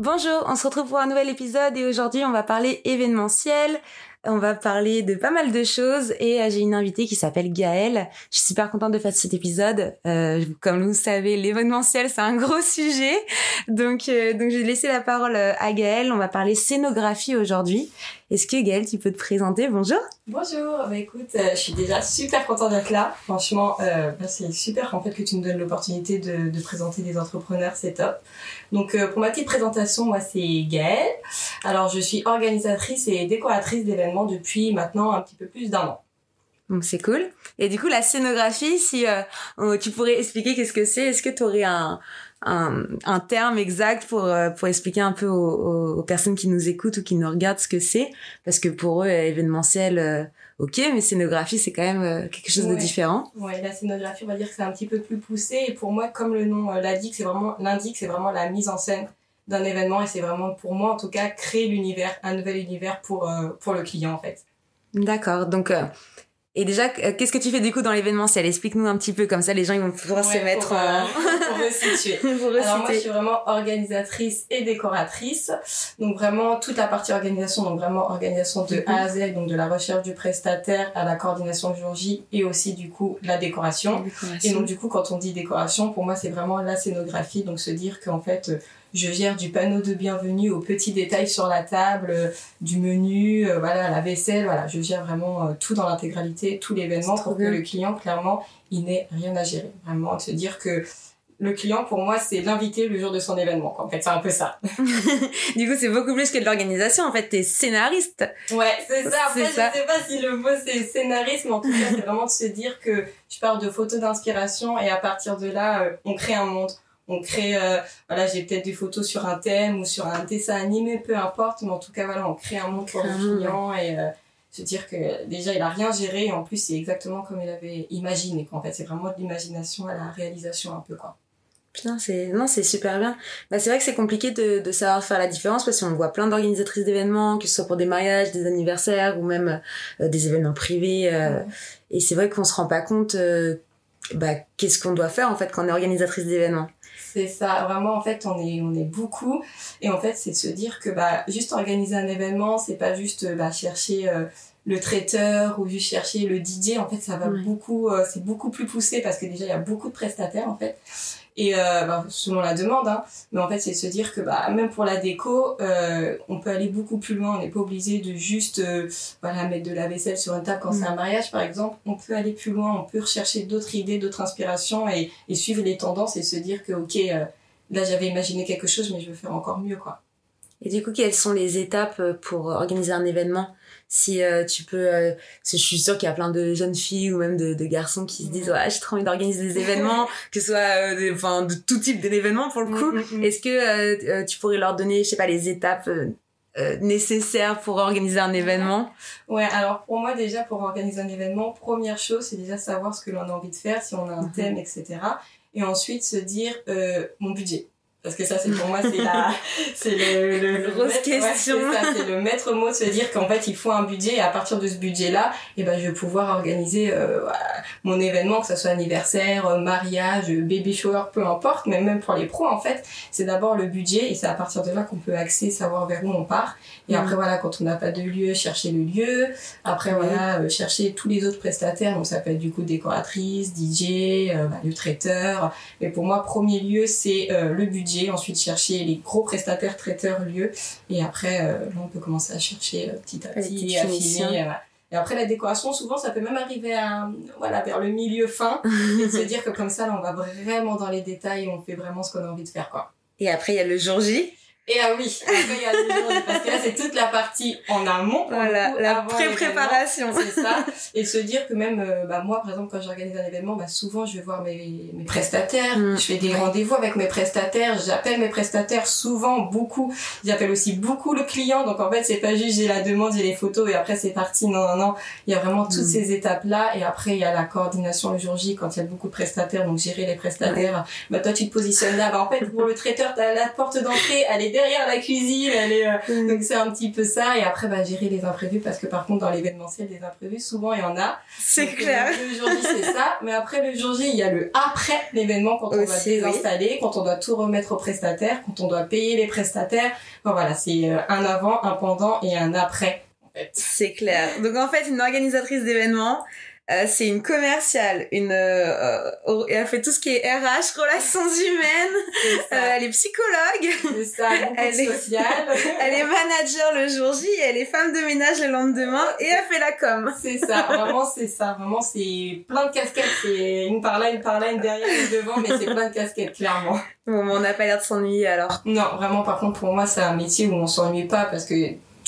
Bonjour, on se retrouve pour un nouvel épisode et aujourd'hui on va parler événementiel. On va parler de pas mal de choses et euh, j'ai une invitée qui s'appelle Gaëlle. Je suis super contente de faire cet épisode. Euh, comme vous savez, l'événementiel c'est un gros sujet. Donc, euh, donc je vais laisser la parole à Gaëlle. On va parler scénographie aujourd'hui. Est-ce que Gaëlle, tu peux te présenter? Bonjour. Bonjour, bah écoute, je suis déjà super contente d'être là. Franchement, bah, c'est super en fait que tu nous donnes l'opportunité de, de, présenter des entrepreneurs, c'est top. Donc pour ma petite présentation, moi c'est Gaëlle. Alors je suis organisatrice et décoratrice d'événements depuis maintenant un petit peu plus d'un an. Donc c'est cool. Et du coup la scénographie, si euh, tu pourrais expliquer qu'est-ce que c'est, est-ce que tu aurais un, un, un, terme exact pour euh, pour expliquer un peu aux, aux, personnes qui nous écoutent ou qui nous regardent ce que c'est? Parce que pour eux événementiel euh, ok mais scénographie c'est quand même quelque chose de différent. Ouais la scénographie on va dire que c'est un petit peu plus poussé. Et pour moi comme le nom l'indique c'est vraiment c'est vraiment la mise en scène d'un événement. Et c'est vraiment pour moi en tout cas créer l'univers, un nouvel univers pour, euh, pour le client en fait. D'accord, donc euh, et déjà qu'est-ce que tu fais du coup dans l'événementiel Explique-nous un petit peu comme ça les gens ils vont pouvoir se mettre pour, en... pour resituer. pour Alors moi je suis vraiment organisatrice et décoratrice, donc vraiment toute la partie organisation, donc vraiment organisation de A à Z, donc de la recherche du prestataire à la coordination jour J et aussi du coup la décoration. décoration. Et donc du coup quand on dit décoration, pour moi c'est vraiment la scénographie, donc se dire qu'en fait je gère du panneau de bienvenue aux petits détails sur la table, euh, du menu, euh, voilà, la vaisselle, voilà, je gère vraiment euh, tout dans l'intégralité, tout l'événement pour que le client, clairement, il n'ait rien à gérer. Vraiment, se dire que le client, pour moi, c'est l'invité le jour de son événement. En fait, c'est un peu ça. du coup, c'est beaucoup plus que de l'organisation. En fait, t'es scénariste. Ouais, c'est ça. Après, je sais pas si le mot c'est scénariste, mais en tout cas, c'est vraiment de se dire que je parle de photos d'inspiration et à partir de là, on crée un monde on crée euh, voilà j'ai peut-être des photos sur un thème ou sur un dessin animé peu importe mais en tout cas voilà on crée un monde pour le client et euh, se dire que déjà il a rien géré et en plus c'est exactement comme il avait imaginé quoi. en fait c'est vraiment de l'imagination à la réalisation un peu quoi Putain, c'est non, c'est super bien. Bah, c'est vrai que c'est compliqué de, de savoir faire la différence parce qu'on voit plein d'organisatrices d'événements, que ce soit pour des mariages, des anniversaires ou même euh, des événements privés. Et c'est vrai qu'on se rend pas compte bah, qu'est-ce qu'on doit faire en fait quand on est organisatrice d'événements. C'est ça, vraiment en fait on est on est beaucoup. Et en fait c'est de se dire que bah juste organiser un événement, c'est pas juste bah, chercher euh, le traiteur ou juste chercher le DJ, en fait ça va beaucoup euh, c'est beaucoup plus poussé parce que déjà il y a beaucoup de prestataires en fait et euh, bah, selon la demande hein. mais en fait c'est de se dire que bah même pour la déco euh, on peut aller beaucoup plus loin on n'est pas obligé de juste euh, voilà mettre de la vaisselle sur une table quand c'est un mm. mariage par exemple on peut aller plus loin on peut rechercher d'autres idées d'autres inspirations et, et, suivre les tendances et se dire que ok là j'avais imaginé quelque chose mais je veux faire encore mieux quoi et du coup quelles sont les étapes pour organiser un événement? Si euh, tu peux euh, je suis sûre qu'il y a plein de jeunes filles ou même de, de garçons qui se disent ouais j'ai trop envie d'organiser des événements que ce soit euh, enfin de tout type d'événements pour le coup mm, mm, mm. est-ce que tu pourrais leur donner je sais pas les étapes nécessaires pour organiser un événement? Ouais, alors pour moi déjà pour organiser un événement, première chose c'est déjà savoir ce que l'on a envie de faire, si on a un mm-hmm. thème, etc. Et ensuite se dire mon budget parce que ça c'est pour moi c'est la c'est le, le, grosse question. c'est le maître mot de se dire qu'en fait il faut un budget et à partir de ce budget là et eh ben je vais pouvoir organiser euh, mon événement que ce soit anniversaire euh, mariage baby shower peu importe mais même pour les pros en fait c'est d'abord le budget et c'est à partir de là qu'on peut axer savoir vers où on part. Et après mm. voilà quand on n'a pas de lieu chercher le lieu. Après voilà euh, chercher tous les autres prestataires. Donc ça peut être du coup décoratrice DJ bah, le traiteur. Mais pour moi premier lieu c'est le budget ensuite chercher les gros prestataires traiteurs lieux, et après, euh, on peut commencer à chercher euh, petit à petit, affiner. Euh, et après, la décoration, souvent, ça peut même arriver à, voilà, vers le milieu fin, et se dire que comme ça, là, on va vraiment dans les détails et on fait vraiment ce qu'on a envie de faire, quoi. Et après, il y a le jour J. Et ah oui, après il y a le jour parce que là c'est toute la partie en amont. Voilà, la pré-préparation. C'est ça. Et se dire que même, euh, bah moi par exemple quand j'organise un événement, bah souvent je vais voir mes, mes prestataires, mm. je fais des rendez-vous avec mes prestataires, j'appelle mes prestataires souvent beaucoup, j'appelle aussi beaucoup le client. Donc en fait c'est pas juste j'ai la demande, j'ai les photos et après c'est parti. Non non non, il y a vraiment toutes mm. ces étapes là et après il y a la coordination le jour J quand il y a beaucoup de prestataires, donc gérer les prestataires. Bah toi tu te positionnes là, bah en fait pour le traiteur t'as la porte d'entrée, elle est derrière la cuisine, elle est, euh, mm. donc c'est un petit peu ça. Et après, bah, gérer les imprévus parce que par contre, dans l'événementiel, des imprévus, souvent, il y en a. C'est clair. Le jour J, c'est ça. Mais après le jour J, il y a le après l'événement quand on doit désinstaller, quand on doit tout remettre aux prestataires, quand on doit payer les prestataires. voilà, c'est euh, un avant, un pendant et un après. C'est clair. Donc en fait, une organisatrice d'événements, euh, c'est une commerciale, une, euh, euh, elle fait tout ce qui est RH, relations humaines. elle est psychologue. ça, elle est sociale. elle est manager le jour J, elle est femme de ménage le lendemain et elle fait la com. C'est ça, vraiment c'est ça, vraiment c'est plein de casquettes, c'est une par là, une par là, une derrière, une devant, mais c'est plein de casquettes clairement. Bon, on n'a pas l'air de s'ennuyer alors. Non, vraiment par contre pour moi c'est un métier où on s'ennuie pas parce que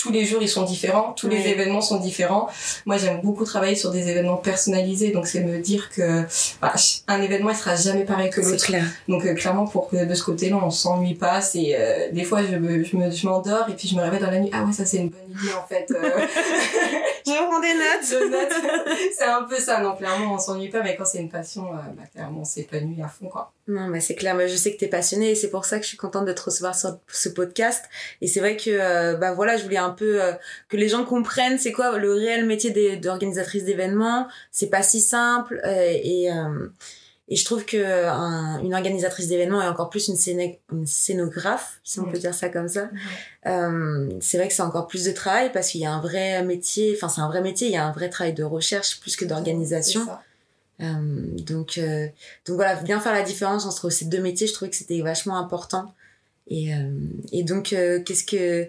tous les jours ils sont différents, tous les événements sont différents. Moi j'aime beaucoup travailler sur des événements personnalisés, donc c'est me dire que bah, un événement il sera jamais pareil que l'autre. Donc euh, clairement pour que de ce côté-là on s'ennuie pas, c'est euh, des fois je me je me je m'endors et puis je me réveille dans la nuit ah ouais ça c'est une bonne idée en fait. Euh. je prends des notes. c'est un peu ça, non clairement on s'ennuie pas, mais quand c'est une passion, bah, clairement on s'épanouit à fond quoi. Non, mais c'est clair. Mais je sais que t'es passionnée et c'est pour ça que je suis contente de te recevoir sur ce podcast. Et c'est vrai que, euh, bah voilà, je voulais un peu euh, que les gens comprennent c'est quoi le réel métier d'organisatrice d'événements. C'est pas si simple euh, et et je trouve que une organisatrice d'événements et encore plus une, une scénographe, si on peut dire ça comme ça, c'est vrai que c'est encore plus de travail parce qu'il y a un vrai métier. Enfin, c'est un vrai métier. Il y a un vrai travail de recherche plus que d'organisation. Euh, donc, euh, donc voilà, bien faire la différence entre ces deux métiers, je trouvais que c'était vachement important. Et, euh, et donc, qu'est-ce que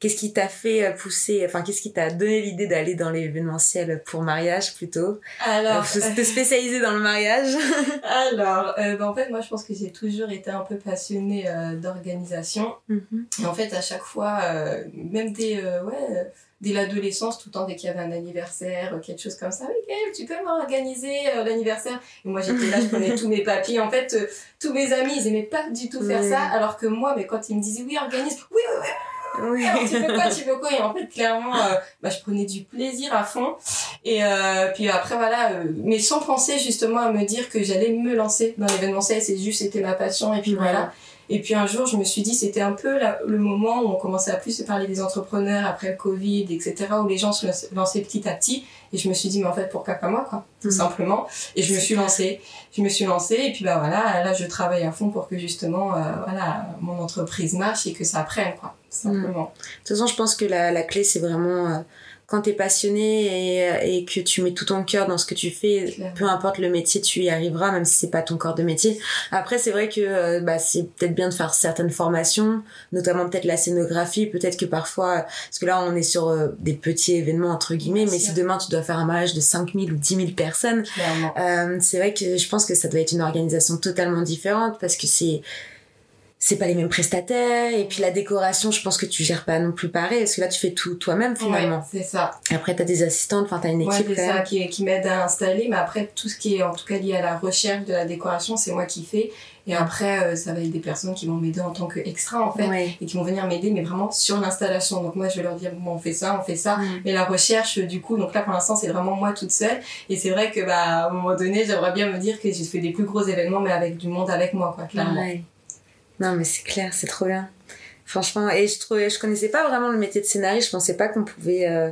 qu'est-ce qui t'a fait pousser, enfin, qu'est-ce qui t'a donné l'idée d'aller dans l'événementiel pour mariage plutôt? Alors, te spécialiser dans le mariage Alors, euh, bah, en fait, moi, je pense que j'ai toujours été un peu passionnée d'organisation. Mm-hmm. Et en fait, à chaque fois, même des, ouais dès l'adolescence, tout le temps, dès qu'il y avait un anniversaire, quelque chose comme ça, oui, tu peux m'organiser euh, l'anniversaire. Et moi, j'étais là, je prenais tous mes papiers. En fait, euh, tous mes amis, ils aimaient pas du tout faire ça, alors que moi, mais quand ils me disaient, oui, organise, oui, oui, oui. Oui. tu veux quoi, tu veux quoi Et en fait, clairement, euh, bah, je prenais du plaisir à fond. Et puis après, voilà, mais sans penser justement à me dire que j'allais me lancer dans l'événementiel. C'est juste, c'était ma passion. Et puis voilà. Et puis un jour, je me suis dit, c'était un peu le moment où on commençait à plus se parler des entrepreneurs après le Covid, etc., où les gens se lançaient petit à petit. Et je me suis dit, mais en fait, pourquoi pas moi, quoi, tout mhm. simplement. Et je me suis lancée. Je me suis lancée, et puis bah voilà, là, je travaille à fond pour que justement, euh, voilà, mon entreprise marche et que ça prenne, quoi, simplement. De toute façon, je pense que la, la clé, c'est vraiment... Euh, quand tu es passionné et, et, que tu mets tout ton cœur dans ce que tu fais, peu importe le métier, tu y arriveras, même si c'est pas ton corps de métier. Après, c'est vrai que euh, bah, c'est peut-être bien de faire certaines formations, notamment peut-être la scénographie, peut-être que parfois, parce que là, on est sur euh, des petits événements, entre guillemets, mais si demain tu dois faire un mariage de 5000 ou 10 000 personnes, euh, c'est vrai que je pense que ça doit être une organisation totalement différente parce que c'est c'est pas les mêmes prestataires et puis la décoration je pense que tu gères pas non plus pareil parce que là tu fais tout toi-même finalement. ouais, c'est ça. Après t'as des assistantes enfin t'as une équipe ouais, c'est ça qui, qui m'aide à installer mais après tout ce qui est en tout cas lié à la recherche de la décoration c'est moi qui fais. Et après euh, ça va être des personnes qui vont m'aider en tant qu'extra en fait et qui vont venir m'aider mais vraiment sur l'installation. Donc moi je vais leur dire bon on fait ça on fait ça. Mm. mais la recherche du coup donc là pour l'instant c'est vraiment moi toute seule. Et c'est vrai que bah à un moment donné j'aimerais bien me dire que j'ai fait des plus gros événements mais avec du monde avec moi quoi clairement non, mais c'est clair, c'est trop bien. Franchement, et je trouvais, je connaissais pas vraiment le métier de scénariste. Je pensais pas qu'on pouvait, euh,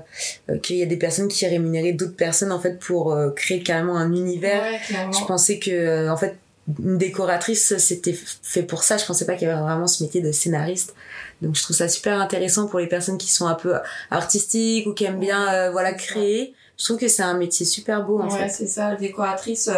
euh, qu'il y a des personnes qui rémunéraient d'autres personnes en fait pour euh, créer carrément un univers. je pensais que, en fait, une décoratrice c'était fait pour ça. Je pensais pas qu'il y avait vraiment ce métier de scénariste. Donc je trouve ça super intéressant pour les personnes qui sont un peu artistiques ou qui aiment bien, voilà, créer. Je trouve que c'est un métier super beau en ouais, c'est ça, décoratrice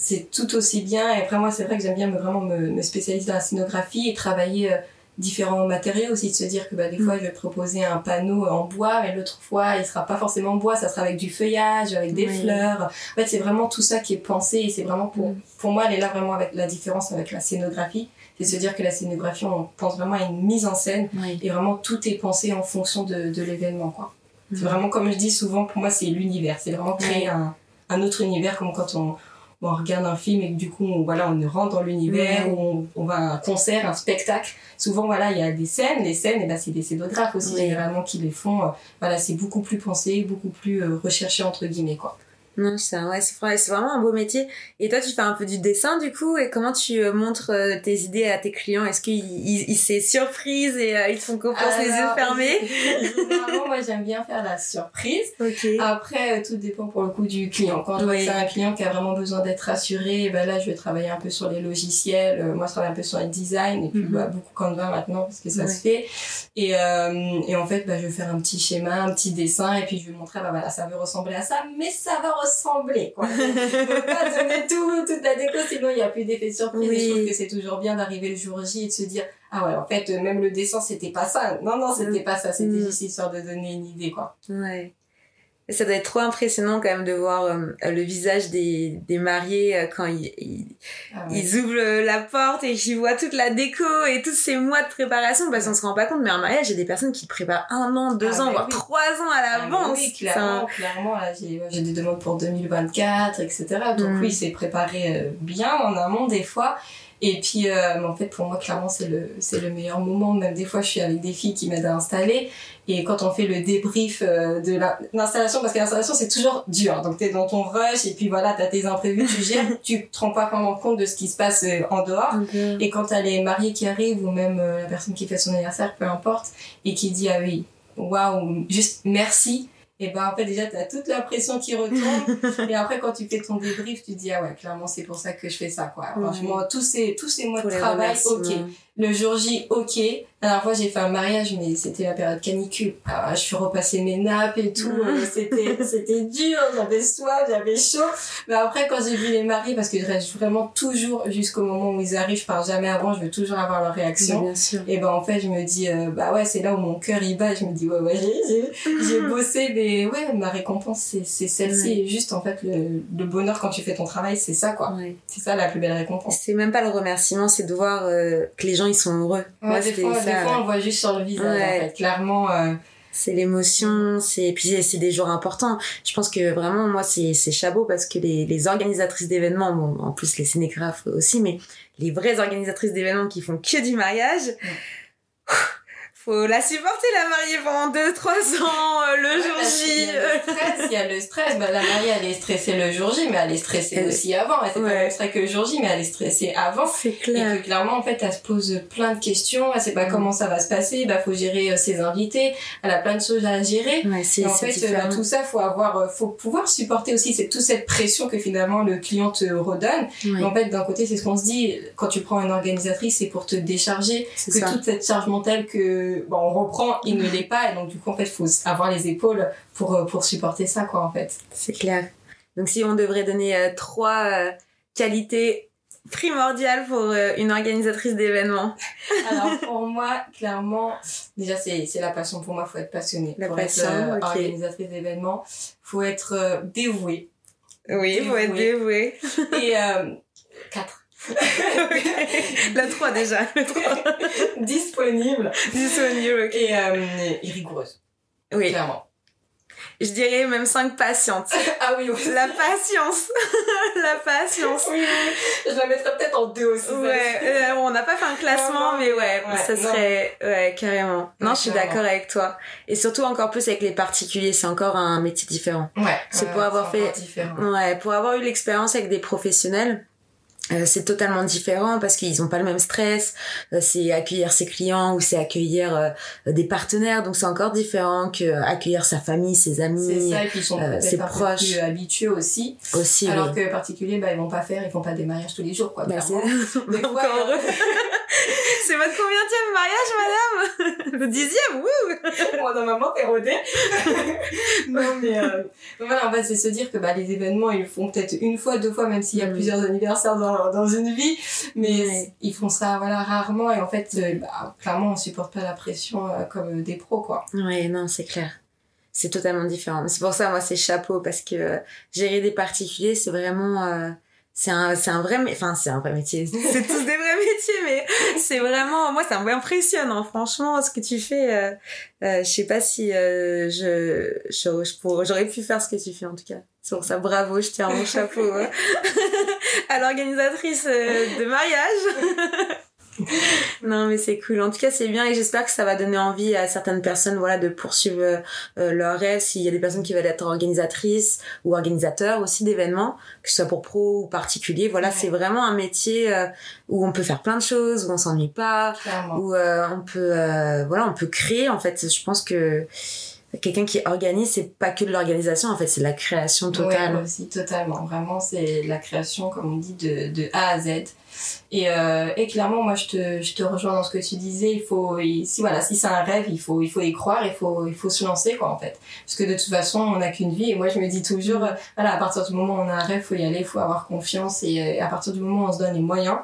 c'est tout aussi bien. Et après, moi, c'est vrai que j'aime bien me, vraiment me, me, spécialiser dans la scénographie et travailler euh, différents matériaux aussi, de se dire que bah, des fois, je vais proposer un panneau en bois, mais l'autre fois, il sera pas forcément en bois, ça sera avec du feuillage, avec des fleurs. En fait, c'est vraiment tout ça qui est pensé et c'est vraiment pour, pour moi, elle est là vraiment avec la différence avec la scénographie. C'est se dire que la scénographie, on pense vraiment à une mise en scène et vraiment tout est pensé en fonction de, de l'événement, quoi. C'est vraiment, comme je dis souvent, pour moi, c'est l'univers. C'est vraiment créer un, un autre univers, comme quand on, on regarde un film et que du coup on, voilà on rentre dans l'univers on, on, va à un concert un spectacle. Souvent voilà il y a des scènes. Les scènes et ben c'est des scénographes aussi généralement qui les font. Voilà c'est beaucoup plus pensé beaucoup plus euh, recherché entre guillemets quoi non, c'est ouais, c'est vraiment un beau métier. Et toi, tu fais un peu du dessin du coup, et comment tu euh, montres euh, tes idées à tes clients? Est-ce qu'ils ils, c'est surprise et euh, ils te font confiance les yeux fermés? moi, j'aime bien faire la surprise. Après, tout dépend pour le coup du client. Quand je vois que c'est un client qui a vraiment besoin d'être rassuré, ben là, je vais travailler un peu sur les logiciels. moi, je travaille un peu sur le design et puis mm -hmm. bah, beaucoup Canva maintenant parce que ça se fait. Et, et en fait, bah, je vais faire un petit schéma, un petit dessin, et puis je vais montrer, bah voilà, ça veut ressembler à ça, mais ça va ressembler quoi. faut pas donner tout toute la déco sinon il y a plus d'effet surprise. Je trouve que c'est toujours bien d'arriver le jour J et de se dire ah ouais en fait même le dessin c'était pas ça non non c'était pas ça. C'était mm. juste histoire de donner une idée quoi. Ouais ça doit être trop impressionnant quand même de voir euh, le visage des, des mariés euh, quand ils, ils, ah ils, ouvrent la porte et qu'ils voient toute la déco et tous ces mois de préparation parce qu'on se rend pas compte mais un mariage il y a des personnes qui préparent un an, deux ah ans, voire trois ans à ah, l'avance. oui, clairement, clairement j'ai des demandes pour 2024, etc. Donc mm. oui, c'est préparé euh, bien en amont des fois. Et puis, euh, en fait, pour moi, clairement, c'est le, c'est le meilleur moment. Même des fois, je suis avec des filles qui m'aident à installer. Et quand on fait le débrief euh, de l'installation, parce que l'installation, c'est toujours dur. Donc, t'es dans ton rush, et puis voilà, t'as tes imprévus, tu gères, tu te rends pas vraiment compte de ce qui se passe euh, en dehors. Et quand t'as les mariés qui arrivent, ou même la personne qui fait son anniversaire, peu importe, et qui dit, ah oui, waouh, juste merci et ben en fait déjà tu as toute la pression qui retombe et après quand tu fais ton débrief tu dis ah ouais clairement c'est pour ça que je fais ça quoi. Franchement tous ces tous ces mois de travail ok. le jour J ok. La dernière fois j'ai fait un mariage mais c'était la période canicule. Je suis repassé mes nappes et tout c'était c'était dur j'avais soif j'avais chaud. Mais après quand j'ai vu les maris parce que je reste vraiment toujours jusqu'au moment où ils arrivent je pars jamais avant je veux toujours avoir leur réaction. Et ben en fait je me dis euh, bah ouais c'est là où mon cœur il bat. Je me dis ouais ouais j'ai j'ai bossé mais ouais, ma récompense, c'est, celle-ci. Juste, en fait, le, le, bonheur quand tu fais ton travail, c'est ça, quoi. C'est ça la plus belle récompense. C'est même pas le remerciement, c'est de voir euh, que les gens, ils sont heureux. Ouais, des, fois, des fois, on voit juste sur le visage, en fait. Clairement, euh... c'est l'émotion, c'est puis c'est des jours importants. Je pense que vraiment moi c'est c'est chabot parce que les les organisatrices d'événements, bon en plus les scénographes aussi, mais les vraies organisatrices d'événements qui font que du mariage faut la supporter la mariée pendant 2 3 ans euh, le jour J. Il y a le stress, bah, la mariée elle est stressée le jour J mais elle est stressée aussi avant, elle c'est pas le stress que le jour J mais elle est stressée avant. C'est clair. Et que clairement en fait elle se pose plein de questions, elle sait pas mm. comment ça va se passer, bah faut gérer euh, ses invités, elle a plein de choses à gérer. Ouais, et en fait euh, tout ça faut avoir faut pouvoir supporter aussi c'est toute cette pression que finalement le client te redonne. Mais en fait d'un côté c'est ce qu'on se dit quand tu prends une organisatrice c'est pour te décharger que toute cette charge mentale que bon, on reprend, il ne l'est pas, et donc du coup, en fait, il faut avoir les épaules pour, euh, pour supporter ça, quoi, en fait. C'est clair. Donc si on devrait donner euh, trois euh, qualités primordiales pour une organisatrice d'événements Alors pour moi, clairement, déjà c'est c'est la passion. Pour moi, faut être passionné. La pour passion, être organisatrice d'événements, faut être dévoué. Oui, il faut être dévoué. Et quatre La 3 déjà, la 3. Disponible. Disponible, ok. Et, euh, et rigoureuse. Oui. Clairement. Je dirais même 5 patientes. ah oui, oui. La patience. la patience. Oui, Je la mettrais peut-être en deux aussi. Ouais, euh, on n'a pas fait un classement, mais ouais, ouais ça serait, ouais, carrément. Non, je suis d'accord avec toi. Et surtout encore plus avec les particuliers, c'est encore un métier différent. Ouais. C'est pour avoir fait, différent. ouais, pour avoir eu l'expérience avec des professionnels euh, c'est totalement différent parce qu'ils ont pas le même stress. Euh, c'est accueillir ses clients ou c'est accueillir euh, des partenaires, donc c'est encore différent que accueillir sa famille, ses amis, c'est ça, et puis ils sont ses proches, plus habitués aussi. Aussi. Alors oui. que particuliers, bah ils vont pas faire, ils font pas des mariages tous les jours, quoi. Bah, des fois, C'est votre combienième mariage, madame Le dixième, wouh Moi, dans maman, t'es rodée. non, mais euh, donc voilà, en fait, c'est se dire que bah, les événements, ils le font peut-être une fois, deux fois, même s'il y a Mm. plusieurs anniversaires dans, dans une vie, mais Ouais. ils font ça voilà rarement et en fait, euh, bah, clairement, on supporte pas la pression euh, comme des pros, quoi. Ouais, non, c'est clair. C'est totalement différent. C'est pour ça, moi, c'est chapeau, parce que euh, gérer des particuliers, c'est vraiment... euh, c'est un, c'est un vrai, enfin, c'est un vrai métier. C'est tous des vrais mais c'est vraiment, moi, ça m'impressionne, franchement, ce que tu fais. Euh, euh, je sais pas si euh, je, je, j'aurais pu faire ce que tu fais, en tout cas. C'est pour ça, bravo, je tiens mon chapeau euh, à l'organisatrice euh, de mariage. non, mais c'est cool. En tout cas, c'est bien et j'espère que ça va donner envie à certaines personnes, voilà, de poursuivre euh, euh, leurs rêves. S'il y a des personnes qui veulent être organisatrices ou organisateurs aussi d'événements, que ce soit pour pro ou particulier, voilà, Ouais. c'est vraiment un métier euh, où on peut faire plein de choses, où on s'ennuie pas, Clairement. où euh, on peut, euh, voilà, on peut créer. En fait, je pense que quelqu'un qui organise, c'est pas que de l'organisation. En fait, c'est la création totale. Ouais, aussi, totalement. Vraiment, c'est la création, comme on dit, de, de A à Z. Et, euh, et clairement, moi, je te, je te rejoins dans ce que tu disais. Il faut, il- si voilà, si c'est un rêve, il faut, il faut y croire, il faut, il faut se lancer, quoi, en fait. Parce que de toute façon, on n'a qu'une vie. Et moi, je me dis toujours, voilà, à partir du moment où on a un rêve, faut y aller, faut avoir confiance. Et, euh, à partir du moment où on se donne les moyens,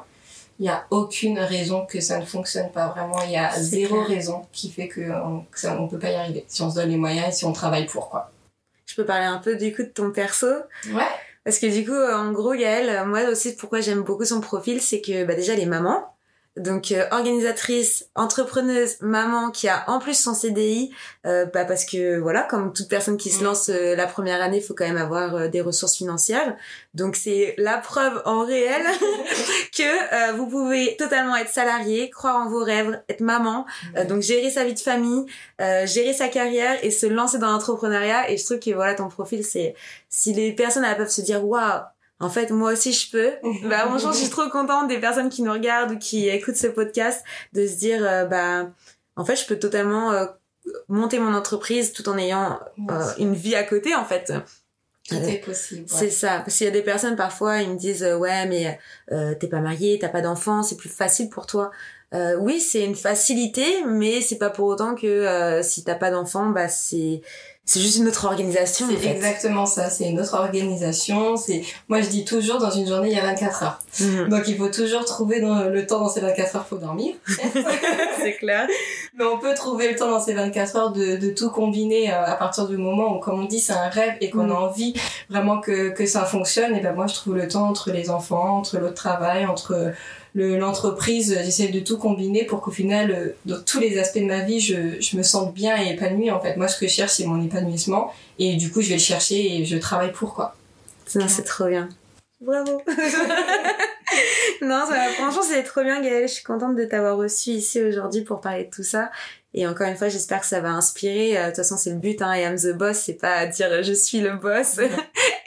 il n'y a aucune raison que ça ne fonctionne pas. Vraiment, il y a zéro clair. raison qui fait que, on, que ça, on peut pas y arriver. Si on se donne les moyens et si on travaille pour, quoi. Je peux parler un peu du coup de ton perso? Ouais. Parce que du coup, en gros, Gaëlle, moi aussi, pourquoi j'aime beaucoup son profil, c'est que bah, déjà, les mamans. Donc, euh, organisatrice, entrepreneuse, maman qui a en plus son CDI, euh, bah, parce que voilà, comme toute personne qui se Mm. lance euh, la première année, il faut quand même avoir euh, des ressources financières. Donc, c'est la preuve en réel que euh, vous pouvez totalement être salarié, croire en vos rêves, être maman, euh, donc gérer sa vie de famille, euh, gérer sa carrière et se lancer dans l'entrepreneuriat. Et je trouve que voilà, ton profil, c'est si les personnes elles peuvent se dire waouh. En fait, moi aussi, je peux. Bah, franchement, je suis trop contente des personnes qui nous regardent ou qui écoutent ce podcast de se dire, euh, bah, en fait, je peux totalement euh, monter mon entreprise tout en ayant euh, une vie à côté, en fait. Tout est possible. ouais. C'est ça. Parce qu'il y a des personnes, parfois, ils me disent, ouais, mais t'es pas marié, t'as pas d'enfant, c'est plus facile pour toi. Oui, c'est une facilité, mais c'est pas pour autant que si t'as pas d'enfant, bah c'est c'est juste une autre organisation. en C'est fait. exactement ça, c'est une autre organisation. C'est Moi je dis toujours, dans une journée, il y a 24 heures. Mhm. Donc il faut toujours trouver dans le temps dans ces 24 heures, faut dormir. c'est clair. Mais on peut trouver le temps dans ces 24 heures de, de tout combiner euh, à partir du moment où, comme on dit, c'est un rêve et qu'on Mm. a envie vraiment que, que ça fonctionne. Et ben moi, je trouve le temps entre les enfants, entre l'autre travail, entre le- l'entreprise. J'essaie de tout combiner pour qu'au final, euh, dans tous les aspects de ma vie, je, je me sente bien et épanouie. En fait, moi, ce que je cherche, c'est mon épanouissement. Et du coup, je vais le chercher et je travaille pour quoi. C'est trop bien. Bravo. non, ça, franchement, c'est trop bien, Gaëlle. Je suis contente de t'avoir reçu ici aujourd'hui pour parler de tout ça. Et encore une fois, j'espère que ça va inspirer. Euh, De toute façon, c'est le but, hein. I am the boss. C'est pas dire je suis le boss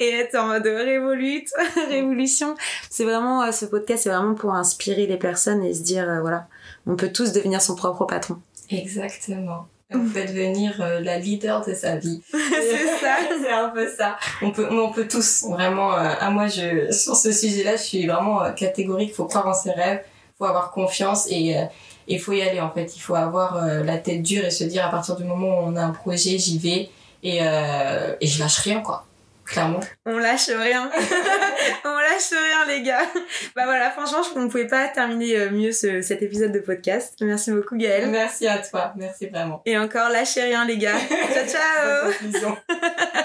et être en mode révolute, révolution. C'est vraiment, euh, ce podcast, c'est vraiment pour inspirer les personnes et se dire, euh, voilà, on peut tous devenir son propre patron. Exactement. On peut devenir euh, la leader de sa vie. c'est ça. c'est un peu ça. On peut, on peut tous vraiment. euh, à moi, je sur ce sujet-là, je suis vraiment euh, catégorique. Faut croire en ses rêves, faut avoir confiance et il faut y aller en fait. Il faut avoir la tête dure et se dire à partir du moment où on a un projet, j'y vais et et je lâche rien quoi. Clairement. On lâche rien. on lâche rien, les gars. Bah voilà, franchement, je ne pouvais pas terminer euh, mieux ce, cet épisode de podcast. Merci beaucoup, Gaëlle. Merci à toi. Merci vraiment. Et encore, lâchez rien, les gars. ciao, ciao.